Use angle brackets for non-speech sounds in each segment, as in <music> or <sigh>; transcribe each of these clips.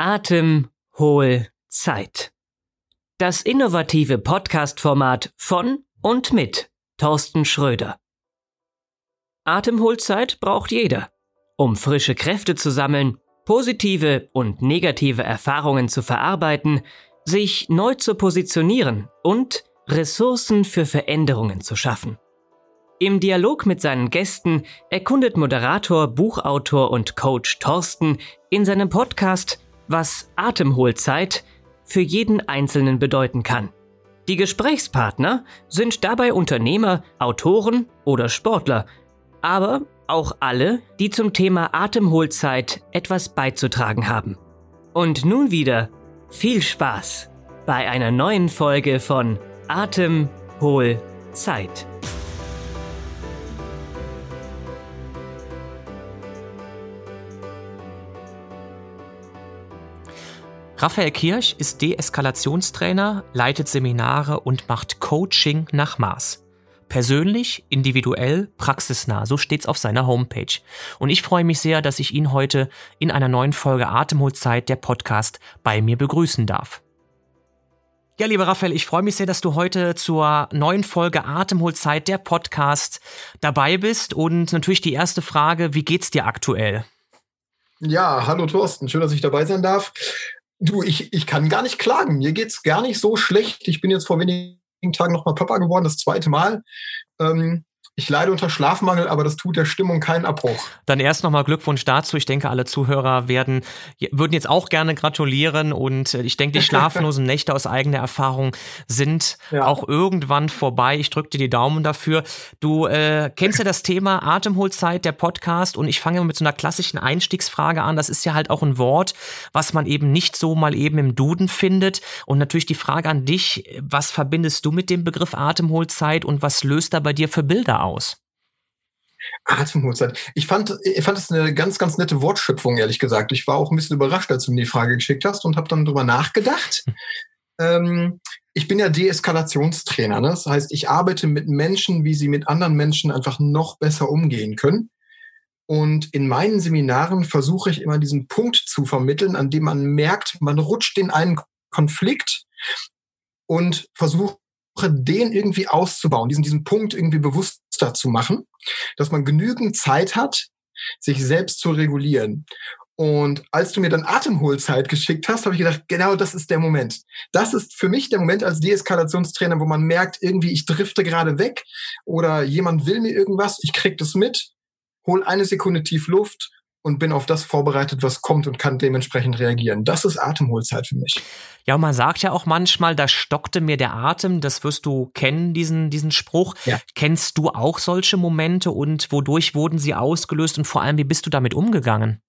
Atem, Hohl, Zeit. Das innovative Podcast-Format von und mit Thorsten Schröder. Atemholzeit braucht jeder, um frische Kräfte zu sammeln, positive und negative Erfahrungen zu verarbeiten, sich neu zu positionieren und Ressourcen für Veränderungen zu schaffen. Im Dialog mit seinen Gästen erkundet Moderator, Buchautor und Coach Thorsten in seinem Podcast, was Atemholzeit für jeden Einzelnen bedeuten kann. Die Gesprächspartner sind dabei Unternehmer, Autoren oder Sportler, aber auch alle, die zum Thema Atemholzeit etwas beizutragen haben. Und nun wieder viel Spaß bei einer neuen Folge von Atemholzeit. Raphael Kirch ist Deeskalationstrainer, leitet Seminare und macht Coaching nach Maß. Persönlich, individuell, praxisnah, so steht's auf seiner Homepage. Und ich freue mich sehr, dass ich ihn heute in einer neuen Folge Atemholzeit, der Podcast, bei mir begrüßen darf. Ja, lieber Raphael, ich freue mich sehr, dass du heute zur neuen Folge Atemholzeit, der Podcast, dabei bist. Und natürlich die erste Frage, wie geht's dir aktuell? Ja, hallo Thorsten, schön, dass ich dabei sein darf. Du, ich, ich kann gar nicht klagen. Mir geht's gar nicht so schlecht. Ich bin jetzt vor wenigen Tagen nochmal Papa geworden, das zweite Mal. Ähm, ich leide unter Schlafmangel, aber das tut der Stimmung keinen Abbruch. Dann erst nochmal Glückwunsch dazu. Ich denke, alle Zuhörer werden, würden jetzt auch gerne gratulieren und äh, ich denke, die <laughs> schlaflosen Nächte aus eigener Erfahrung sind ja. auch irgendwann vorbei. Ich drücke dir die Daumen dafür. Du äh, kennst ja das Thema Atemholzeit, der Podcast und ich fange mit so einer klassischen Einstiegsfrage an. Das ist ja halt auch ein Wort, was man eben nicht so mal eben im Duden findet. Und natürlich die Frage an dich, was verbindest du mit dem Begriff Atemholzeit und was löst da bei dir für Bilder aus? Aus? Atemholzeit. Ich fand, ich fand es eine ganz, ganz nette Wortschöpfung, ehrlich gesagt. Ich war auch ein bisschen überrascht, als du mir die Frage geschickt hast und habe dann drüber nachgedacht. <laughs> ähm, ich bin ja Deeskalationstrainer. Ne? Das heißt, ich arbeite mit Menschen, wie sie mit anderen Menschen einfach noch besser umgehen können. Und in meinen Seminaren versuche ich immer diesen Punkt zu vermitteln, an dem man merkt, man rutscht in einen Konflikt und versucht den irgendwie auszubauen, diesen, diesen Punkt irgendwie bewusster zu machen, dass man genügend Zeit hat, sich selbst zu regulieren. Und als du mir dann Atemholzeit geschickt hast, habe ich gedacht, genau das ist der Moment. Das ist für mich der Moment als Deeskalationstrainer, wo man merkt, irgendwie ich drifte gerade weg oder jemand will mir irgendwas, ich krieg das mit, hol eine Sekunde tief Luft und bin auf das vorbereitet, was kommt und kann dementsprechend reagieren. Das ist Atemholzeit für mich. Ja, und man sagt ja auch manchmal, da stockte mir der Atem. Das wirst du kennen, diesen, diesen Spruch. Ja. Kennst du auch solche Momente und wodurch wurden sie ausgelöst und vor allem, wie bist du damit umgegangen?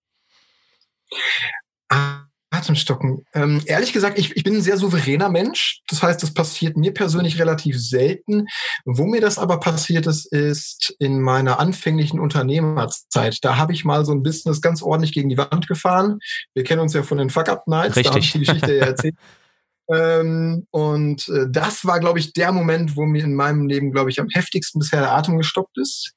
Atemstocken. Ähm, ehrlich gesagt, ich, ich bin ein sehr souveräner Mensch. Das heißt, das passiert mir persönlich relativ selten. Wo mir das aber passiert ist, ist in meiner anfänglichen Unternehmerzeit. Da habe ich mal so ein Business ganz ordentlich gegen die Wand gefahren. Wir kennen uns ja von den Fuck-Up-Nights. Richtig. Da habe ich die Geschichte ja erzählt. <laughs> Ähm, und äh, das war, glaube ich, der Moment, wo mir in meinem Leben, glaube ich, am heftigsten bisher der Atem gestoppt ist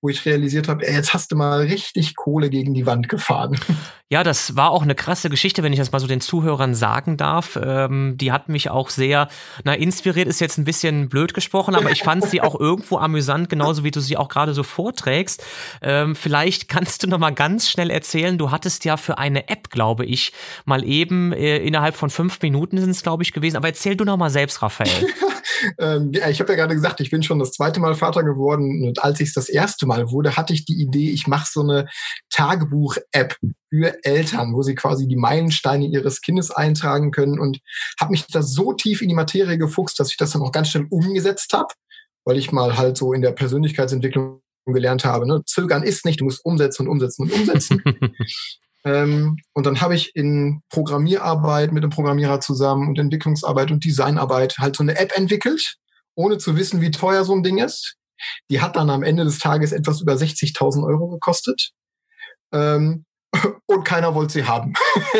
wo ich realisiert habe, ey, jetzt hast du mal richtig Kohle gegen die Wand gefahren. <laughs> Ja, das war auch eine krasse Geschichte, wenn ich das mal so den Zuhörern sagen darf. Ähm, die hat mich auch sehr, na, inspiriert ist jetzt ein bisschen blöd gesprochen, aber ich fand sie auch <laughs> irgendwo amüsant, genauso wie du sie auch gerade so vorträgst. Ähm, vielleicht kannst du noch mal ganz schnell erzählen, du hattest ja für eine App, glaube ich, mal eben äh, innerhalb von fünf Minuten sind es, glaube ich, gewesen. Aber erzähl du noch mal selbst, Raphael. <laughs> ähm, ja, ich habe ja gerade gesagt, ich bin schon das zweite Mal Vater geworden und als ich es das erste Mal wurde, hatte ich die Idee, ich mache so eine Tagebuch-App für Eltern, wo sie quasi die Meilensteine ihres Kindes eintragen können und habe mich da so tief in die Materie gefuchst, dass ich das dann auch ganz schnell umgesetzt habe, weil ich mal halt so in der Persönlichkeitsentwicklung gelernt habe, ne? zögern ist nicht, du musst umsetzen und umsetzen und umsetzen. <laughs> ähm, und dann habe ich in Programmierarbeit mit dem Programmierer zusammen und Entwicklungsarbeit und Designarbeit halt so eine App entwickelt, ohne zu wissen, wie teuer so ein Ding ist. Die hat dann am Ende des Tages etwas über 60.000 Euro gekostet. Ähm, <laughs> und keiner wollte sie haben.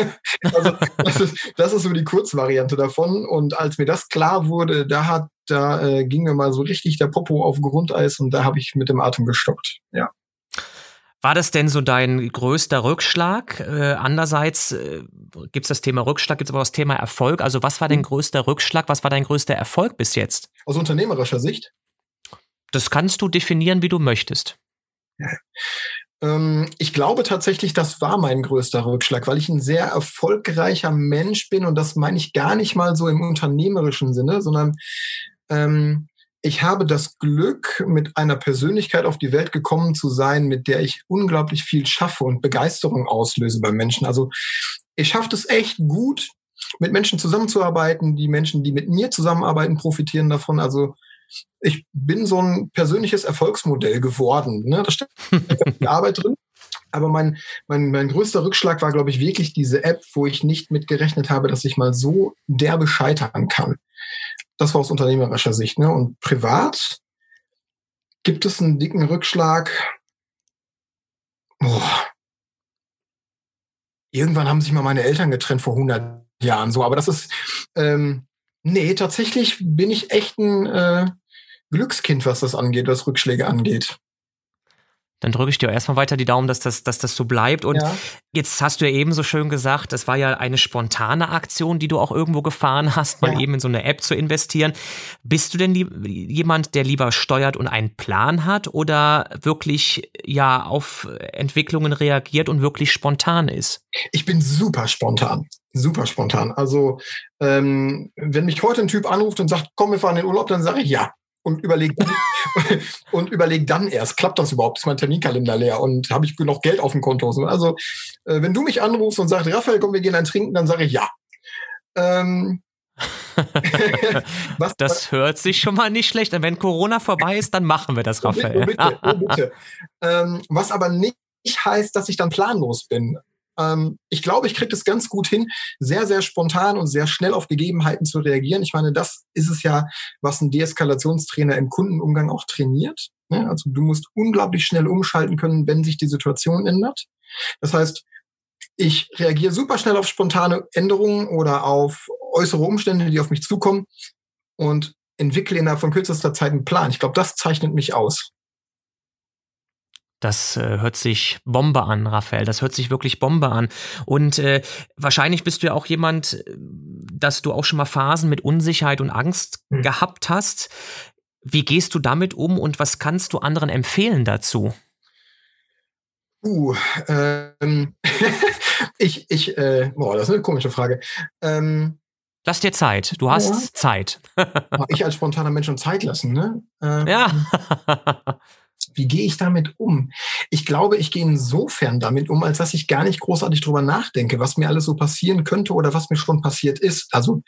<laughs> also das ist, das ist so die Kurzvariante davon. Und als mir das klar wurde, da hat, da äh, ging mir mal so richtig der Popo auf Grundeis und da habe ich mit dem Atem gestockt. Ja. War das denn so dein größter Rückschlag? Äh, andererseits äh, gibt es das Thema Rückschlag, gibt es aber auch das Thema Erfolg. Also was war dein größter Rückschlag? Was war dein größter Erfolg bis jetzt? Aus unternehmerischer Sicht? Das kannst du definieren, wie du möchtest. <laughs> Ähm, ich glaube tatsächlich, das war mein größter Rückschlag, weil ich ein sehr erfolgreicher Mensch bin und das meine ich gar nicht mal so im unternehmerischen Sinne, sondern ähm, ich habe das Glück, mit einer Persönlichkeit auf die Welt gekommen zu sein, mit der ich unglaublich viel schaffe und Begeisterung auslöse bei Menschen. Also ich schaffe es echt gut, mit Menschen zusammenzuarbeiten. Die Menschen, die mit mir zusammenarbeiten, profitieren davon. Also ich bin so ein persönliches Erfolgsmodell geworden. Ne? Da steckt <laughs> die Arbeit drin. Aber mein, mein, mein größter Rückschlag war, glaube ich, wirklich diese App, wo ich nicht mit gerechnet habe, dass ich mal so derbe scheitern kann. Das war aus unternehmerischer Sicht. Ne? Und privat gibt es einen dicken Rückschlag. Boah. Irgendwann haben sich mal meine Eltern getrennt vor 100 Jahren so. Aber das ist, ähm, nee, tatsächlich bin ich echt ein äh, Glückskind, was das angeht, was Rückschläge angeht. Dann drücke ich dir erstmal weiter die Daumen, dass das, dass das so bleibt. Und ja. jetzt hast du ja eben so schön gesagt, das war ja eine spontane Aktion, die du auch irgendwo gefahren hast, mal ja. eben in so eine App zu investieren. Bist du denn jemand, der lieber steuert und einen Plan hat oder wirklich ja auf Entwicklungen reagiert und wirklich spontan ist? Ich bin super spontan. Super spontan. Also, ähm, wenn mich heute ein Typ anruft und sagt, komm, wir fahren in den Urlaub, dann sage ich ja und überlege <laughs> und überleg dann erst, klappt das überhaupt? Ist mein Terminkalender leer und habe ich noch Geld auf dem Konto? Also, äh, wenn du mich anrufst und sagst, Raphael, komm, wir gehen ein Trinken, dann sage ich ja. Ähm, <laughs> was, das hört sich schon mal nicht schlecht an. Wenn Corona vorbei ist, dann machen wir das, Raphael. Oh, bitte, oh, <laughs> bitte. ähm, was aber nicht heißt, dass ich dann planlos bin. Ähm, ich glaube, ich kriege das ganz gut hin, sehr, sehr spontan und sehr schnell auf Gegebenheiten zu reagieren. Ich meine, das ist es ja, was ein Deeskalationstrainer im Kundenumgang auch trainiert. Ne? Also du musst unglaublich schnell umschalten können, wenn sich die Situation ändert. Das heißt, ich reagiere super schnell auf spontane Änderungen oder auf äußere Umstände, die auf mich zukommen und entwickle innerhalb von kürzester Zeit einen Plan. Ich glaube, das zeichnet mich aus. Das äh, hört sich Bombe an, Raphael. Das hört sich wirklich Bombe an. Und äh, wahrscheinlich bist du ja auch jemand, äh, dass du auch schon mal Phasen mit Unsicherheit und Angst mhm. gehabt hast. Wie gehst du damit um und was kannst du anderen empfehlen dazu? Uh, ähm, <laughs> ich, ich, äh, boah, das ist eine komische Frage. Ähm, Lass dir Zeit. Du hast ja. Zeit. <laughs> ich als spontaner Mensch und Zeit lassen, ne? Ähm, ja. <laughs> Wie gehe ich damit um? Ich glaube, ich gehe insofern damit um, als dass ich gar nicht großartig drüber nachdenke, was mir alles so passieren könnte oder was mir schon passiert ist. Also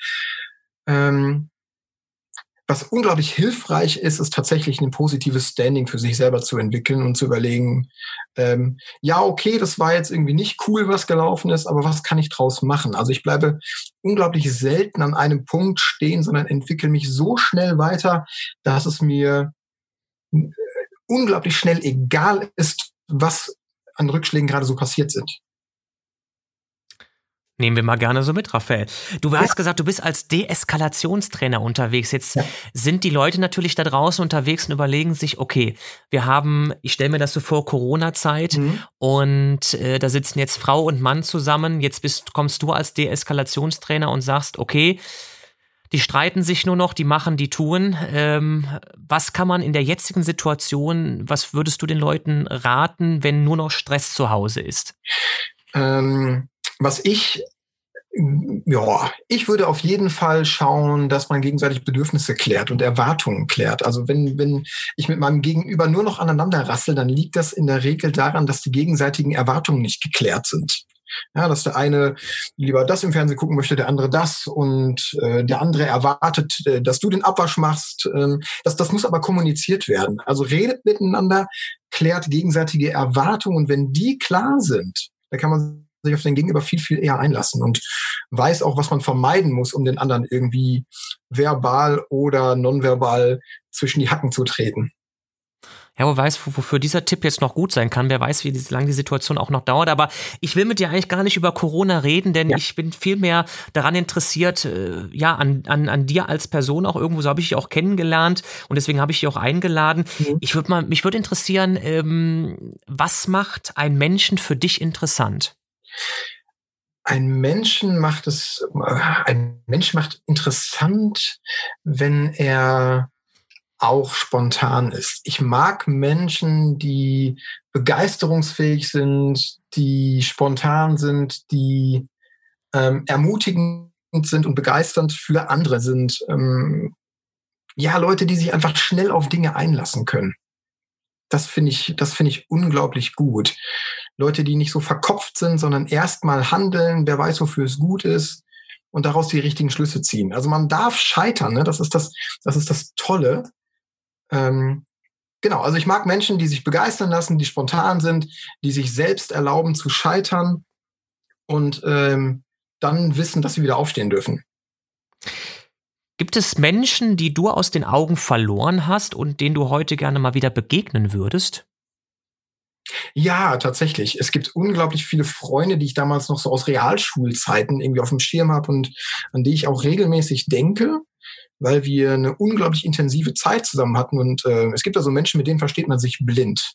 ähm, was unglaublich hilfreich ist, ist tatsächlich ein positives Standing für sich selber zu entwickeln und zu überlegen, ähm, ja, okay, das war jetzt irgendwie nicht cool, was gelaufen ist, aber was kann ich draus machen? Also ich bleibe unglaublich selten an einem Punkt stehen, sondern entwickle mich so schnell weiter, dass es mir unglaublich schnell egal ist, was an Rückschlägen gerade so passiert sind. Nehmen wir mal gerne so mit, Raphael. Du hast ja. gesagt, du bist als Deeskalationstrainer unterwegs. Jetzt ja. sind die Leute natürlich da draußen unterwegs und überlegen sich, okay, wir haben, ich stelle mir das so vor, Corona-Zeit mhm. und äh, da sitzen jetzt Frau und Mann zusammen. Jetzt bist, kommst du als Deeskalationstrainer und sagst, okay, die streiten sich nur noch, die machen, die tun. Ähm, was kann man in der jetzigen Situation, was würdest du den Leuten raten, wenn nur noch Stress zu Hause ist? Ähm, was ich ja, ich würde auf jeden Fall schauen, dass man gegenseitig Bedürfnisse klärt und Erwartungen klärt. Also wenn, wenn ich mit meinem Gegenüber nur noch aneinander rassel, dann liegt das in der Regel daran, dass die gegenseitigen Erwartungen nicht geklärt sind. Ja, dass der eine lieber das im Fernsehen gucken möchte, der andere das und äh, der andere erwartet, äh, dass du den Abwasch machst. Ähm, das, das muss aber kommuniziert werden. Also redet miteinander, klärt gegenseitige Erwartungen und wenn die klar sind, dann kann man sich auf den Gegenüber viel, viel eher einlassen und weiß auch, was man vermeiden muss, um den anderen irgendwie verbal oder nonverbal zwischen die Hacken zu treten. Ja, wer weiß, wofür dieser Tipp jetzt noch gut sein kann. Wer weiß, wie lange die Situation auch noch dauert. Aber ich will mit dir eigentlich gar nicht über Corona reden, denn ja. ich bin viel mehr daran interessiert, äh, ja, an, an, an dir als Person auch irgendwo. So habe ich dich auch kennengelernt und deswegen habe ich dich auch eingeladen. Mhm. Ich würde mal, mich würde interessieren, ähm, was macht ein Menschen für dich interessant? Ein Menschen macht es, äh, ein Mensch macht interessant, wenn er auch spontan ist. Ich mag Menschen, die begeisterungsfähig sind, die spontan sind, die ähm, ermutigend sind und begeisternd für andere sind. Ähm, ja, Leute, die sich einfach schnell auf Dinge einlassen können. Das finde ich, das finde ich unglaublich gut. Leute, die nicht so verkopft sind, sondern erstmal handeln, wer weiß, wofür es gut ist und daraus die richtigen Schlüsse ziehen. Also man darf scheitern, ne? das ist das, das ist das Tolle. Ähm, genau, also ich mag Menschen, die sich begeistern lassen, die spontan sind, die sich selbst erlauben zu scheitern und ähm, dann wissen, dass sie wieder aufstehen dürfen. Gibt es Menschen, die du aus den Augen verloren hast und denen du heute gerne mal wieder begegnen würdest? Ja, tatsächlich. Es gibt unglaublich viele Freunde, die ich damals noch so aus Realschulzeiten irgendwie auf dem Schirm habe und an die ich auch regelmäßig denke weil wir eine unglaublich intensive Zeit zusammen hatten. Und äh, es gibt da so Menschen, mit denen versteht man sich blind.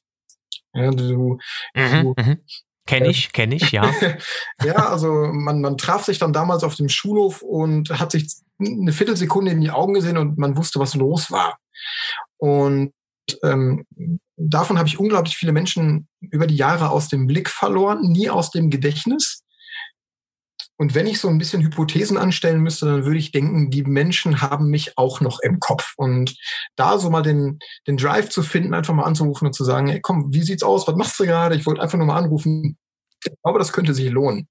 Ja, du, mhm, du mhm. Kenne ich, kenne ich, ja. <laughs> ja, also man, man traf sich dann damals auf dem Schulhof und hat sich eine Viertelsekunde in die Augen gesehen und man wusste, was los war. Und ähm, davon habe ich unglaublich viele Menschen über die Jahre aus dem Blick verloren, nie aus dem Gedächtnis. Und wenn ich so ein bisschen Hypothesen anstellen müsste, dann würde ich denken, die Menschen haben mich auch noch im Kopf. Und da so mal den, den Drive zu finden, einfach mal anzurufen und zu sagen, hey, komm, wie sieht's aus? Was machst du gerade? Ich wollte einfach nur mal anrufen. Ich glaube, das könnte sich lohnen.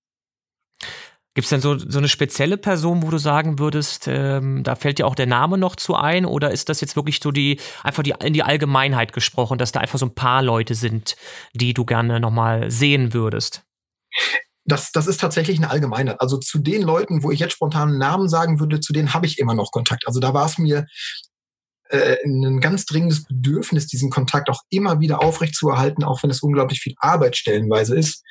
Gibt es denn so, so eine spezielle Person, wo du sagen würdest, ähm, da fällt dir auch der Name noch zu ein? Oder ist das jetzt wirklich so die, einfach die, in die Allgemeinheit gesprochen, dass da einfach so ein paar Leute sind, die du gerne nochmal sehen würdest? Das, das ist tatsächlich eine Allgemeinheit. Also zu den Leuten, wo ich jetzt spontan einen Namen sagen würde, zu denen habe ich immer noch Kontakt. Also da war es mir äh, ein ganz dringendes Bedürfnis, diesen Kontakt auch immer wieder aufrechtzuerhalten, auch wenn es unglaublich viel Arbeit stellenweise ist.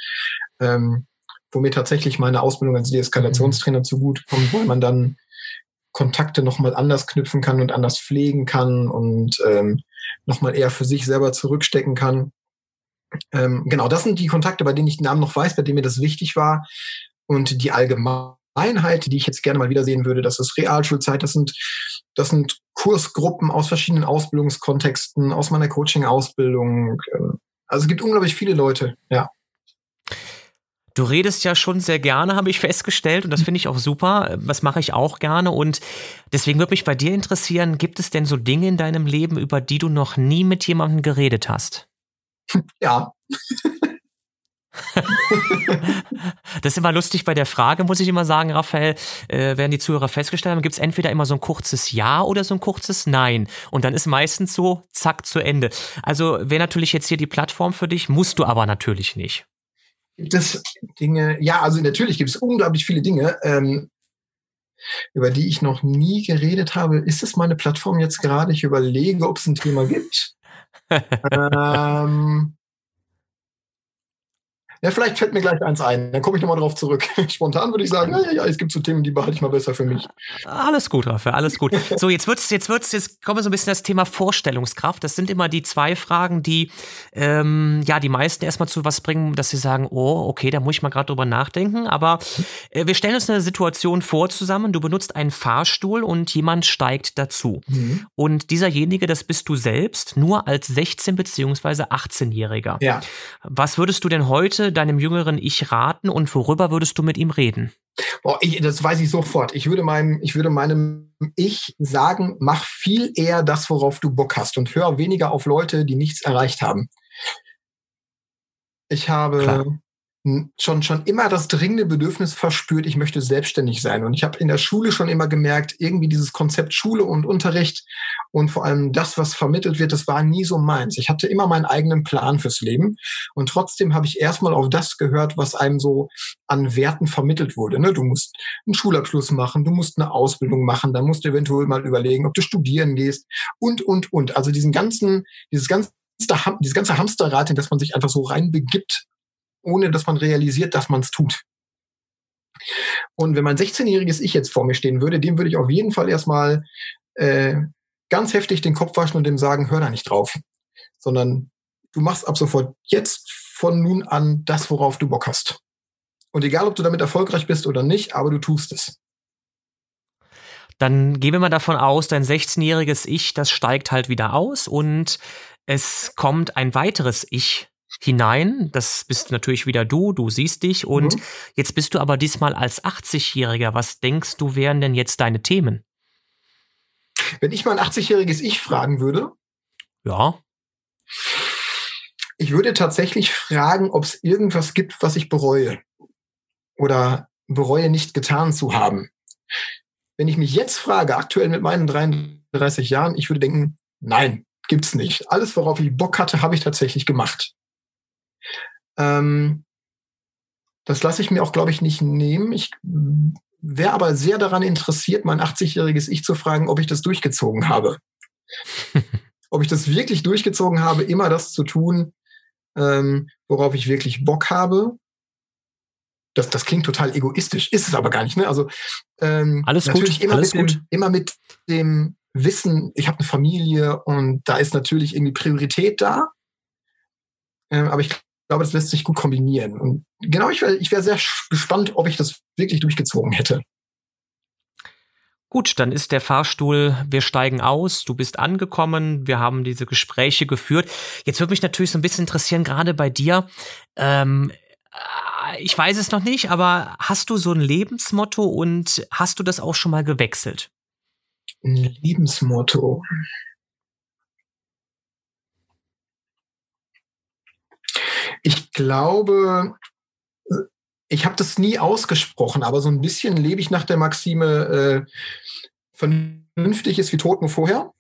Ähm, wo mir tatsächlich meine Ausbildung als Deeskalationstrainer mhm. zugutekommt, weil man dann Kontakte nochmal anders knüpfen kann und anders pflegen kann und ähm, nochmal eher für sich selber zurückstecken kann. Ähm, genau, das sind die Kontakte, bei denen ich den Namen noch weiß, bei denen mir das wichtig war. Und die Allgemeinheit, die ich jetzt gerne mal wiedersehen würde, das ist Realschulzeit, das sind, das sind Kursgruppen aus verschiedenen Ausbildungskontexten, aus meiner Coaching-Ausbildung. Ähm, also es gibt unglaublich viele Leute, ja. Du redest ja schon sehr gerne, habe ich festgestellt, und das finde ich auch super. Das mache ich auch gerne. Und deswegen würde mich bei dir interessieren, gibt es denn so Dinge in deinem Leben, über die du noch nie mit jemandem geredet hast? Ja. <laughs> das ist immer lustig bei der Frage, muss ich immer sagen, Raphael, äh, werden die Zuhörer festgestellt haben, gibt es entweder immer so ein kurzes Ja oder so ein kurzes Nein. Und dann ist meistens so, zack, zu Ende. Also wäre natürlich jetzt hier die Plattform für dich, musst du aber natürlich nicht. Gibt es Dinge, ja, also natürlich gibt es unglaublich viele Dinge, ähm, über die ich noch nie geredet habe. Ist es meine Plattform jetzt gerade? Ich überlege, ob es ein Thema gibt ähm, ja, vielleicht fällt mir gleich eins ein. Dann komme ich nochmal drauf zurück. <laughs> Spontan würde ich sagen, ja, ja, ja, es gibt so Themen, die behalte ich mal besser für mich. Alles gut, Raphael, alles gut. <laughs> So, jetzt wird's, jetzt wird's, jetzt kommen wir so ein bisschen das Thema Vorstellungskraft. Das sind immer die zwei Fragen, die ähm, ja die meisten erstmal zu was bringen, dass sie sagen, oh, okay, da muss ich mal gerade drüber nachdenken. Aber äh, wir stellen uns eine Situation vor zusammen. Du benutzt einen Fahrstuhl und jemand steigt dazu. Mhm. Und dieserjenige, das bist du selbst, nur als 16 beziehungsweise 18-Jähriger. Ja. Was würdest du denn heute deinem jüngeren Ich raten und worüber würdest du mit ihm reden? Boah, ich, das weiß ich sofort. Ich würde meinem, ich würde meinem Ich sagen, mach viel eher das, worauf du Bock hast und hör weniger auf Leute, die nichts erreicht haben. Ich habe Klar schon, schon immer das dringende Bedürfnis verspürt, ich möchte selbstständig sein. Und ich habe in der Schule schon immer gemerkt, irgendwie dieses Konzept Schule und Unterricht und vor allem das, was vermittelt wird, das war nie so meins. Ich hatte immer meinen eigenen Plan fürs Leben. Und trotzdem habe ich erstmal auf das gehört, was einem so an Werten vermittelt wurde. Ne? Du musst einen Schulabschluss machen, du musst eine Ausbildung machen, dann musst du eventuell mal überlegen, ob du studieren gehst und, und, und. Also diesen ganzen, dieses ganze dieses ganze Hamsterrad, in das man sich einfach so reinbegibt, ohne dass man realisiert, dass man es tut. Und wenn mein 16-jähriges Ich jetzt vor mir stehen würde, dem würde ich auf jeden Fall erstmal äh, ganz heftig den Kopf waschen und dem sagen, hör da nicht drauf. Sondern du machst ab sofort jetzt von nun an das, worauf du Bock hast. Und egal, ob du damit erfolgreich bist oder nicht, aber du tust es. Dann gehen wir mal davon aus, dein 16-jähriges Ich, das steigt halt wieder aus und es kommt ein weiteres Ich hinein. Das bist natürlich wieder du, du siehst dich und mhm. jetzt bist du aber diesmal als 80-Jähriger. Was denkst du, wären denn jetzt deine Themen? Wenn ich mein 80-jähriges Ich fragen würde? Ja. Ich würde tatsächlich fragen, ob es irgendwas gibt, was ich bereue oder bereue nicht getan zu haben. Wenn ich mich jetzt frage, aktuell mit meinen 33 Jahren, ich würde denken, nein, gibt's nicht. Alles, worauf ich Bock hatte, habe ich tatsächlich gemacht. Ähm, das lasse ich mir auch, glaube ich, nicht nehmen. Ich wäre aber sehr daran interessiert, mein 80-jähriges Ich zu fragen, ob ich das durchgezogen habe. <laughs> ob ich das wirklich durchgezogen habe, immer das zu tun, ähm, worauf ich wirklich Bock habe. Das, das klingt total egoistisch, ist es aber gar nicht. Ne? Also ähm, alles natürlich gut, immer, alles mit gut. Dem, immer mit dem Wissen, ich habe eine Familie und da ist natürlich irgendwie Priorität da. Ähm, aber ich glaube, das lässt sich gut kombinieren. Und genau, ich wäre ich wär sehr gespannt, ob ich das wirklich durchgezogen hätte. Gut, dann ist der Fahrstuhl, wir steigen aus, du bist angekommen, wir haben diese Gespräche geführt. Jetzt würde mich natürlich so ein bisschen interessieren, gerade bei dir, ähm, äh, ich weiß es noch nicht, aber hast du so ein Lebensmotto und hast du das auch schon mal gewechselt? Ein Lebensmotto. Ich glaube, ich habe das nie ausgesprochen, aber so ein bisschen lebe ich nach der Maxime, äh, vernünftig ist wie tot nur vorher.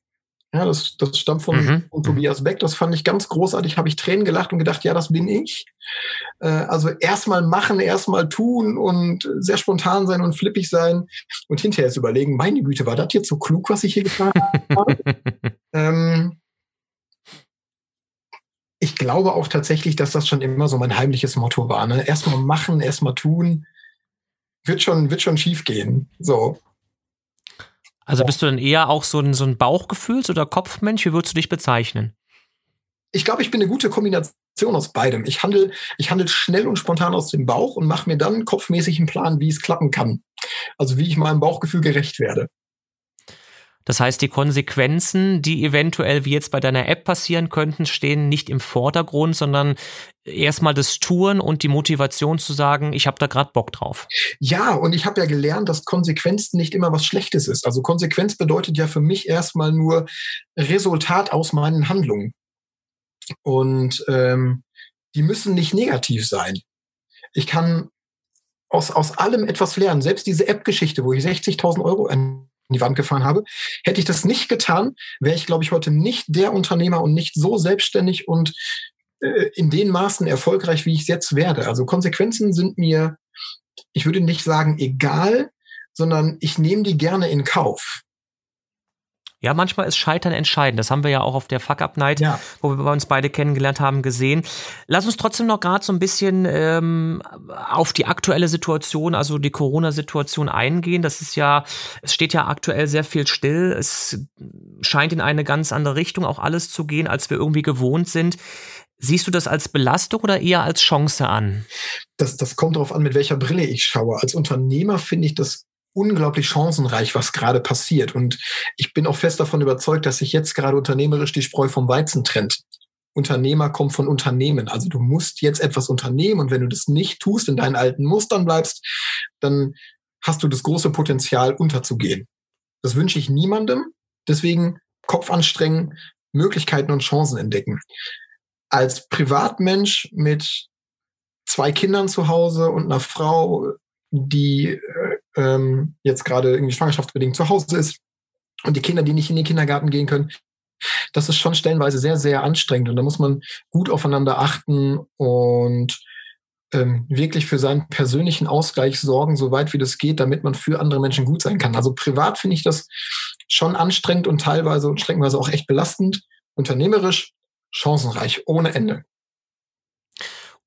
Ja, das, das stammt von, mhm. von, Tobias Beck. Das fand ich ganz großartig. Habe ich Tränen gelacht und gedacht, ja, das bin ich. Äh, also erstmal machen, erstmal tun und sehr spontan sein und flippig sein und hinterher jetzt überlegen, meine Güte, war das jetzt so klug, was ich hier getan habe? <laughs> ähm, ich glaube auch tatsächlich, dass das schon immer so mein heimliches Motto war. Ne? Erstmal machen, erstmal tun. Wird schon, wird schon schief gehen. So. Also bist du dann eher auch so ein, so ein Bauchgefühls- oder Kopfmensch? Wie würdest du dich bezeichnen? Ich glaube, ich bin eine gute Kombination aus beidem. Ich handle, ich handle schnell und spontan aus dem Bauch und mache mir dann kopfmäßig einen Plan, wie es klappen kann. Also wie ich meinem Bauchgefühl gerecht werde. Das heißt, die Konsequenzen, die eventuell wie jetzt bei deiner App passieren könnten, stehen nicht im Vordergrund, sondern erstmal das Touren und die Motivation zu sagen, ich habe da gerade Bock drauf. Ja, und ich habe ja gelernt, dass Konsequenzen nicht immer was Schlechtes ist. Also Konsequenz bedeutet ja für mich erstmal nur Resultat aus meinen Handlungen. Und ähm, die müssen nicht negativ sein. Ich kann aus, aus allem etwas lernen. Selbst diese App-Geschichte, wo ich 60.000 Euro die Wand gefahren habe. Hätte ich das nicht getan, wäre ich, glaube ich, heute nicht der Unternehmer und nicht so selbstständig und äh, in den Maßen erfolgreich, wie ich es jetzt werde. Also Konsequenzen sind mir, ich würde nicht sagen egal, sondern ich nehme die gerne in Kauf. Ja, manchmal ist Scheitern entscheidend. Das haben wir ja auch auf der Fuck Up Night, ja. wo wir uns beide kennengelernt haben, gesehen. Lass uns trotzdem noch gerade so ein bisschen ähm, auf die aktuelle Situation, also die Corona-Situation eingehen. Das ist ja, es steht ja aktuell sehr viel still. Es scheint in eine ganz andere Richtung auch alles zu gehen, als wir irgendwie gewohnt sind. Siehst du das als Belastung oder eher als Chance an? Das, das kommt darauf an, mit welcher Brille ich schaue. Als Unternehmer finde ich das unglaublich chancenreich, was gerade passiert. Und ich bin auch fest davon überzeugt, dass sich jetzt gerade unternehmerisch die Spreu vom Weizen trennt. Unternehmer kommt von Unternehmen. Also du musst jetzt etwas unternehmen und wenn du das nicht tust, in deinen alten Mustern bleibst, dann hast du das große Potenzial unterzugehen. Das wünsche ich niemandem. Deswegen Kopf anstrengen, Möglichkeiten und Chancen entdecken. Als Privatmensch mit zwei Kindern zu Hause und einer Frau, die äh, ähm, jetzt gerade irgendwie schwangerschaftsbedingt zu Hause ist und die Kinder, die nicht in den Kindergarten gehen können, das ist schon stellenweise sehr, sehr anstrengend und da muss man gut aufeinander achten und ähm, wirklich für seinen persönlichen Ausgleich sorgen, soweit wie das geht, damit man für andere Menschen gut sein kann. Also privat finde ich das schon anstrengend und teilweise und streckenweise auch echt belastend. Unternehmerisch chancenreich, ohne Ende.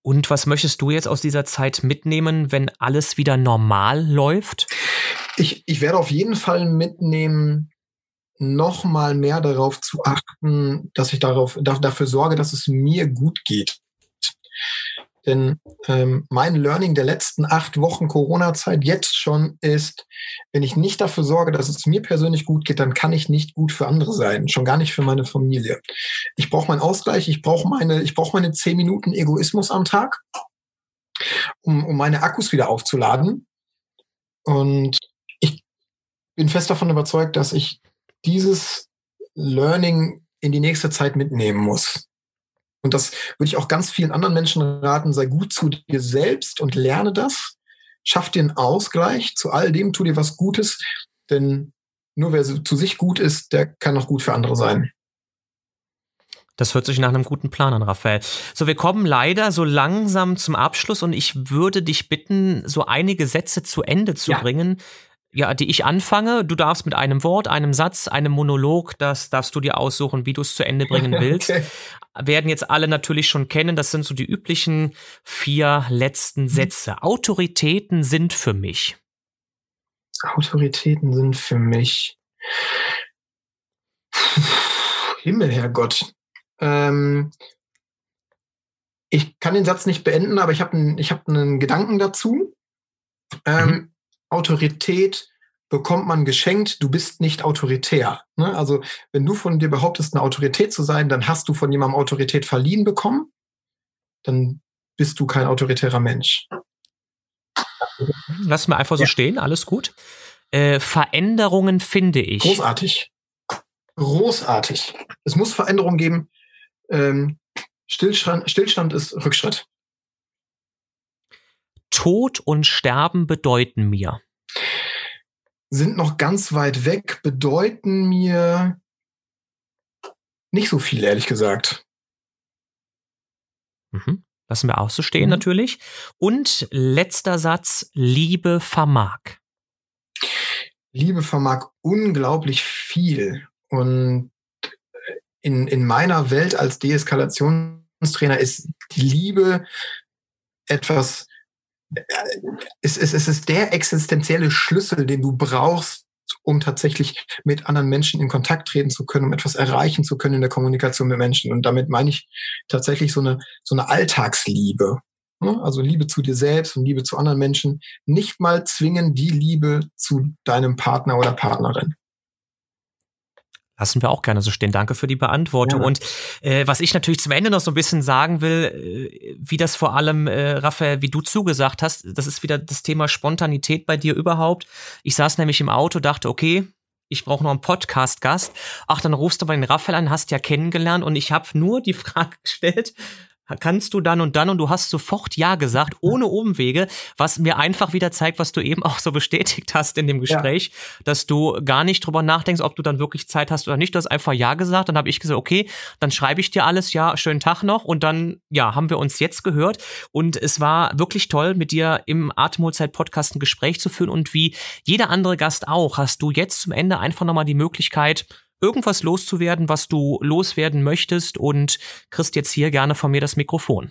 Und was möchtest du jetzt aus dieser Zeit mitnehmen, wenn alles wieder normal läuft? Ich, ich werde auf jeden Fall mitnehmen, noch mal mehr darauf zu achten, dass ich darauf, da, dafür sorge, dass es mir gut geht. Denn ähm, mein Learning der letzten acht Wochen Corona-Zeit jetzt schon ist, wenn ich nicht dafür sorge, dass es mir persönlich gut geht, dann kann ich nicht gut für andere sein, schon gar nicht für meine Familie. Ich brauche meinen Ausgleich, ich brauche meine, ich brauche meine zehn Minuten Egoismus am Tag, um, um meine Akkus wieder aufzuladen. Und ich bin fest davon überzeugt, dass ich dieses Learning in die nächste Zeit mitnehmen muss. Und das würde ich auch ganz vielen anderen Menschen raten, sei gut zu dir selbst und lerne das. Schaff dir einen Ausgleich zu all dem, tu dir was Gutes, denn nur wer zu sich gut ist, der kann auch gut für andere sein. Das hört sich nach einem guten Plan an, Raphael. So, wir kommen leider so langsam zum Abschluss und ich würde dich bitten, so einige Sätze zu Ende zu ja. bringen, ja, die ich anfange. Du darfst mit einem Wort, einem Satz, einem Monolog, das darfst du dir aussuchen, wie du es zu Ende bringen <laughs> willst. okay. Werden jetzt alle natürlich schon kennen. Das sind so die üblichen vier letzten mhm. Sätze. Autoritäten sind für mich. Autoritäten sind für mich. Himmel, Herrgott. Ähm, ich kann den Satz nicht beenden, aber ich habe einen hab Gedanken dazu. Ähm, mhm. Autorität bekommt man geschenkt, du bist nicht autoritär. Ne? Also wenn du von dir behauptest, eine Autorität zu sein, dann hast du von jemandem Autorität verliehen bekommen, dann bist du kein autoritärer Mensch. Lass mir einfach so ja. stehen, alles gut. Äh, Veränderungen finde ich. Großartig. Großartig. Es muss Veränderungen geben. Ähm, Stillstand, Stillstand ist Rückschritt. Tod und Sterben bedeuten mir? Sind noch ganz weit weg, bedeuten mir nicht so viel, ehrlich gesagt. Mhm. Lassen wir auch so stehen, mhm. natürlich. Und letzter Satz, Liebe vermag. Liebe vermag unglaublich viel. Und in, in meiner Welt als Deeskalationstrainer ist die Liebe etwas es, es, es ist der existenzielle Schlüssel, den du brauchst, um tatsächlich mit anderen Menschen in Kontakt treten zu können, um etwas erreichen zu können in der Kommunikation mit Menschen. Und damit meine ich tatsächlich so eine, so eine Alltagsliebe. Ne? Also Liebe zu dir selbst und Liebe zu anderen Menschen. Nicht mal zwingen die Liebe zu deinem Partner oder Partnerin. Lassen wir auch gerne so stehen. Danke für die Beantwortung. Ja. Und äh, was ich natürlich zum Ende noch so ein bisschen sagen will, äh, wie das vor allem, äh, Raphael, wie du zugesagt hast, das ist wieder das Thema Spontanität bei dir überhaupt. Ich saß nämlich im Auto, dachte, okay, ich brauche noch einen Podcast-Gast. Ach, dann rufst du bei den Raphael an, hast ja kennengelernt und ich habe nur die <laughs> Frage gestellt, kannst du dann und dann und du hast sofort Ja gesagt, ohne Umwege, was mir einfach wieder zeigt, was du eben auch so bestätigt hast in dem Gespräch, ja. dass du gar nicht drüber nachdenkst, ob du dann wirklich Zeit hast oder nicht. Du hast einfach Ja gesagt. Dann habe ich gesagt, okay, dann schreibe ich dir alles, ja, schönen Tag noch. Und dann, ja, haben wir uns jetzt gehört. Und es war wirklich toll, mit dir im Atemholzeit-Podcast ein Gespräch zu führen. Und wie jeder andere Gast auch, hast du jetzt zum Ende einfach nochmal die Möglichkeit, irgendwas loszuwerden, was du loswerden möchtest und kriegst jetzt hier gerne von mir das Mikrofon.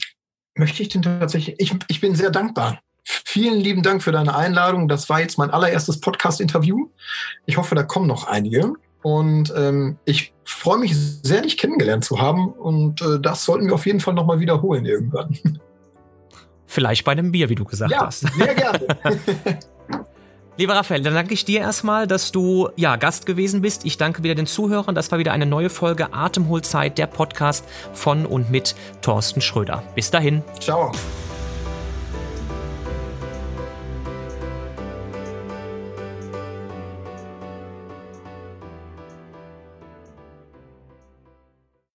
Möchte ich denn tatsächlich? Ich, ich bin sehr dankbar. Vielen lieben Dank für deine Einladung. Das war jetzt mein allererstes Podcast-Interview. Ich hoffe, da kommen noch einige. Und ähm, ich freue mich sehr, dich kennengelernt zu haben. Und äh, das sollten wir auf jeden Fall nochmal wiederholen irgendwann. Vielleicht bei einem Bier, wie du gesagt ja, hast. Sehr gerne. <laughs> Lieber Raphael, dann danke ich dir erstmal, dass du ja Gast gewesen bist. Ich danke wieder den Zuhörern. Das war wieder eine neue Folge Atemholzeit, der Podcast von und mit Thorsten Schröder. Bis dahin. Ciao.